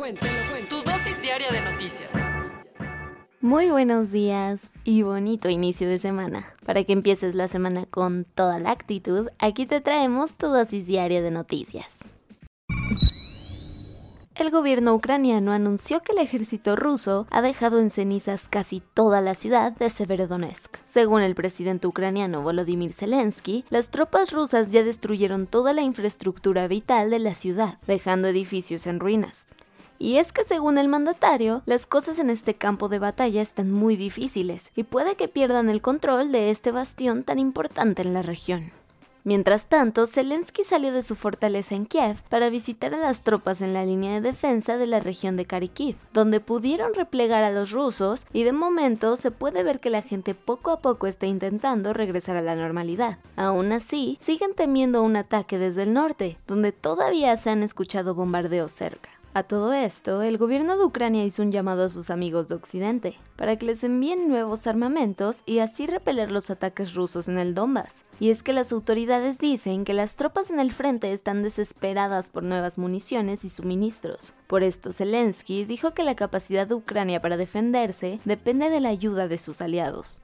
cuento, te lo cuento. Tu dosis diaria de noticias. Muy buenos días y bonito inicio de semana. Para que empieces la semana con toda la actitud, aquí te traemos tu dosis diaria de noticias. El gobierno ucraniano anunció que el ejército ruso ha dejado en cenizas casi toda la ciudad de Severodonetsk. Según el presidente ucraniano Volodymyr Zelensky, las tropas rusas ya destruyeron toda la infraestructura vital de la ciudad, dejando edificios en ruinas. Y es que según el mandatario, las cosas en este campo de batalla están muy difíciles y puede que pierdan el control de este bastión tan importante en la región. Mientras tanto, Zelensky salió de su fortaleza en Kiev para visitar a las tropas en la línea de defensa de la región de Kharkiv, donde pudieron replegar a los rusos y de momento se puede ver que la gente poco a poco está intentando regresar a la normalidad. Aún así, siguen temiendo un ataque desde el norte, donde todavía se han escuchado bombardeos cerca. A todo esto, el gobierno de Ucrania hizo un llamado a sus amigos de Occidente para que les envíen nuevos armamentos y así repeler los ataques rusos en el Donbass. Y es que las autoridades dicen que las tropas en el frente están desesperadas por nuevas municiones y suministros. Por esto, Zelensky dijo que la capacidad de Ucrania para defenderse depende de la ayuda de sus aliados.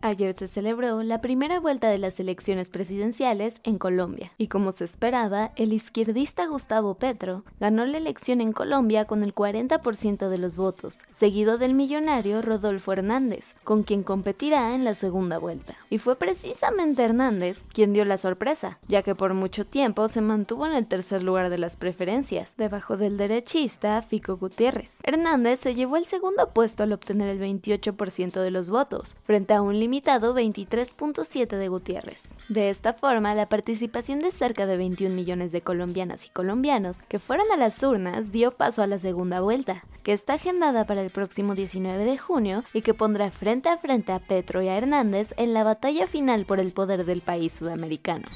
Ayer se celebró la primera vuelta de las elecciones presidenciales en Colombia y como se esperaba, el izquierdista Gustavo Petro ganó la elección en Colombia con el 40% de los votos, seguido del millonario Rodolfo Hernández, con quien competirá en la segunda vuelta. Y fue precisamente Hernández quien dio la sorpresa, ya que por mucho tiempo se mantuvo en el tercer lugar de las preferencias, debajo del derechista Fico Gutiérrez. Hernández se llevó el segundo puesto al obtener el 28% de los votos, frente a un limitado 23.7 de Gutiérrez. De esta forma, la participación de cerca de 21 millones de colombianas y colombianos que fueron a las urnas dio paso a la segunda vuelta, que está agendada para el próximo 19 de junio y que pondrá frente a frente a Petro y a Hernández en la batalla final por el poder del país sudamericano.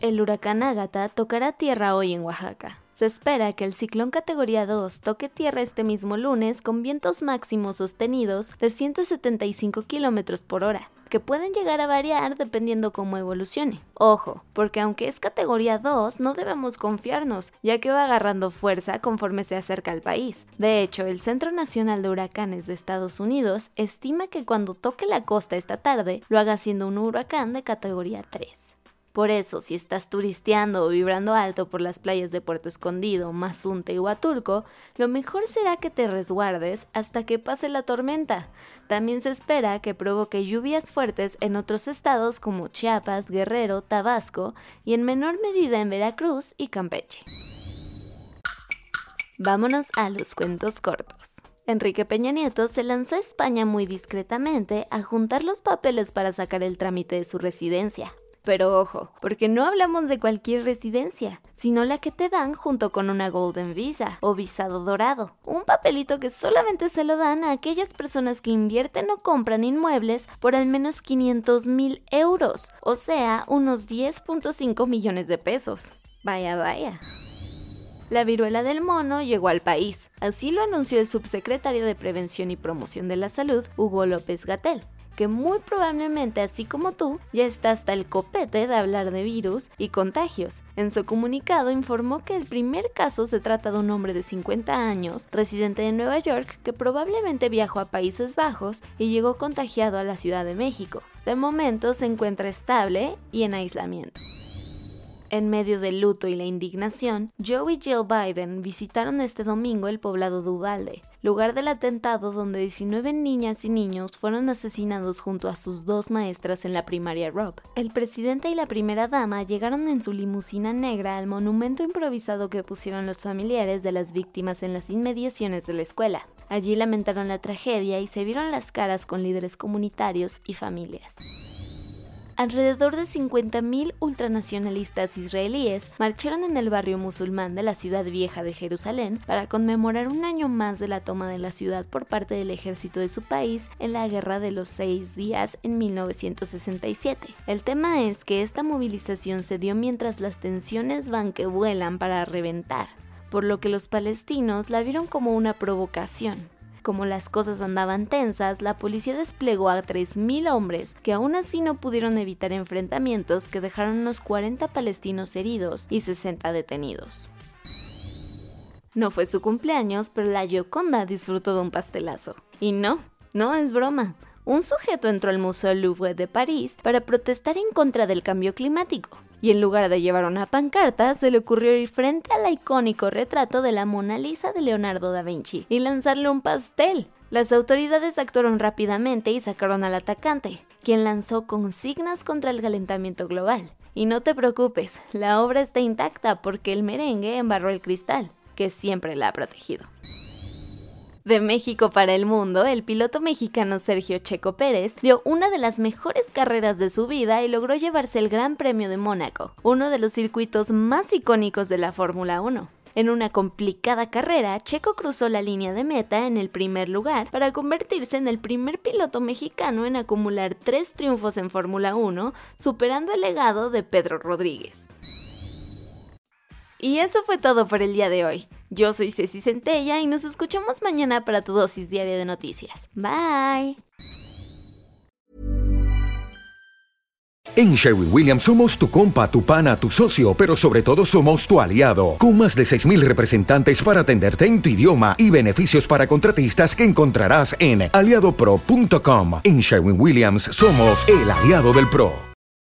El huracán Ágata tocará tierra hoy en Oaxaca. Se espera que el ciclón categoría 2 toque tierra este mismo lunes con vientos máximos sostenidos de 175 km por hora, que pueden llegar a variar dependiendo cómo evolucione. Ojo, porque aunque es categoría 2, no debemos confiarnos, ya que va agarrando fuerza conforme se acerca al país. De hecho, el Centro Nacional de Huracanes de Estados Unidos estima que cuando toque la costa esta tarde, lo haga siendo un huracán de categoría 3. Por eso, si estás turisteando o vibrando alto por las playas de Puerto Escondido, Mazunte y Huatulco, lo mejor será que te resguardes hasta que pase la tormenta. También se espera que provoque lluvias fuertes en otros estados como Chiapas, Guerrero, Tabasco y en menor medida en Veracruz y Campeche. Vámonos a los cuentos cortos. Enrique Peña Nieto se lanzó a España muy discretamente a juntar los papeles para sacar el trámite de su residencia. Pero ojo, porque no hablamos de cualquier residencia, sino la que te dan junto con una Golden Visa o visado dorado. Un papelito que solamente se lo dan a aquellas personas que invierten o compran inmuebles por al menos 500 mil euros, o sea, unos 10.5 millones de pesos. Vaya, vaya. La viruela del mono llegó al país, así lo anunció el subsecretario de Prevención y Promoción de la Salud, Hugo López Gatel que muy probablemente, así como tú, ya está hasta el copete de hablar de virus y contagios. En su comunicado informó que el primer caso se trata de un hombre de 50 años, residente de Nueva York, que probablemente viajó a Países Bajos y llegó contagiado a la Ciudad de México. De momento se encuentra estable y en aislamiento. En medio del luto y la indignación, Joe y Jill Biden visitaron este domingo el poblado de Uvalde, lugar del atentado donde 19 niñas y niños fueron asesinados junto a sus dos maestras en la primaria Rob. El presidente y la primera dama llegaron en su limusina negra al monumento improvisado que pusieron los familiares de las víctimas en las inmediaciones de la escuela. Allí lamentaron la tragedia y se vieron las caras con líderes comunitarios y familias. Alrededor de 50.000 ultranacionalistas israelíes marcharon en el barrio musulmán de la ciudad vieja de Jerusalén para conmemorar un año más de la toma de la ciudad por parte del ejército de su país en la Guerra de los Seis Días en 1967. El tema es que esta movilización se dio mientras las tensiones van que vuelan para reventar, por lo que los palestinos la vieron como una provocación como las cosas andaban tensas, la policía desplegó a 3.000 hombres que aún así no pudieron evitar enfrentamientos que dejaron unos 40 palestinos heridos y 60 detenidos. No fue su cumpleaños, pero la Gioconda disfrutó de un pastelazo. Y no, no es broma. Un sujeto entró al Museo Louvre de París para protestar en contra del cambio climático y en lugar de llevar una pancarta, se le ocurrió ir frente al icónico retrato de la Mona Lisa de Leonardo da Vinci y lanzarle un pastel. Las autoridades actuaron rápidamente y sacaron al atacante, quien lanzó consignas contra el calentamiento global. Y no te preocupes, la obra está intacta porque el merengue embarró el cristal, que siempre la ha protegido. De México para el mundo, el piloto mexicano Sergio Checo Pérez dio una de las mejores carreras de su vida y logró llevarse el Gran Premio de Mónaco, uno de los circuitos más icónicos de la Fórmula 1. En una complicada carrera, Checo cruzó la línea de meta en el primer lugar para convertirse en el primer piloto mexicano en acumular tres triunfos en Fórmula 1, superando el legado de Pedro Rodríguez. Y eso fue todo por el día de hoy. Yo soy Ceci Centella y nos escuchamos mañana para tu dosis diaria de noticias. Bye. En Sherwin Williams somos tu compa, tu pana, tu socio, pero sobre todo somos tu aliado, con más de 6.000 representantes para atenderte en tu idioma y beneficios para contratistas que encontrarás en aliadopro.com. En Sherwin Williams somos el aliado del PRO.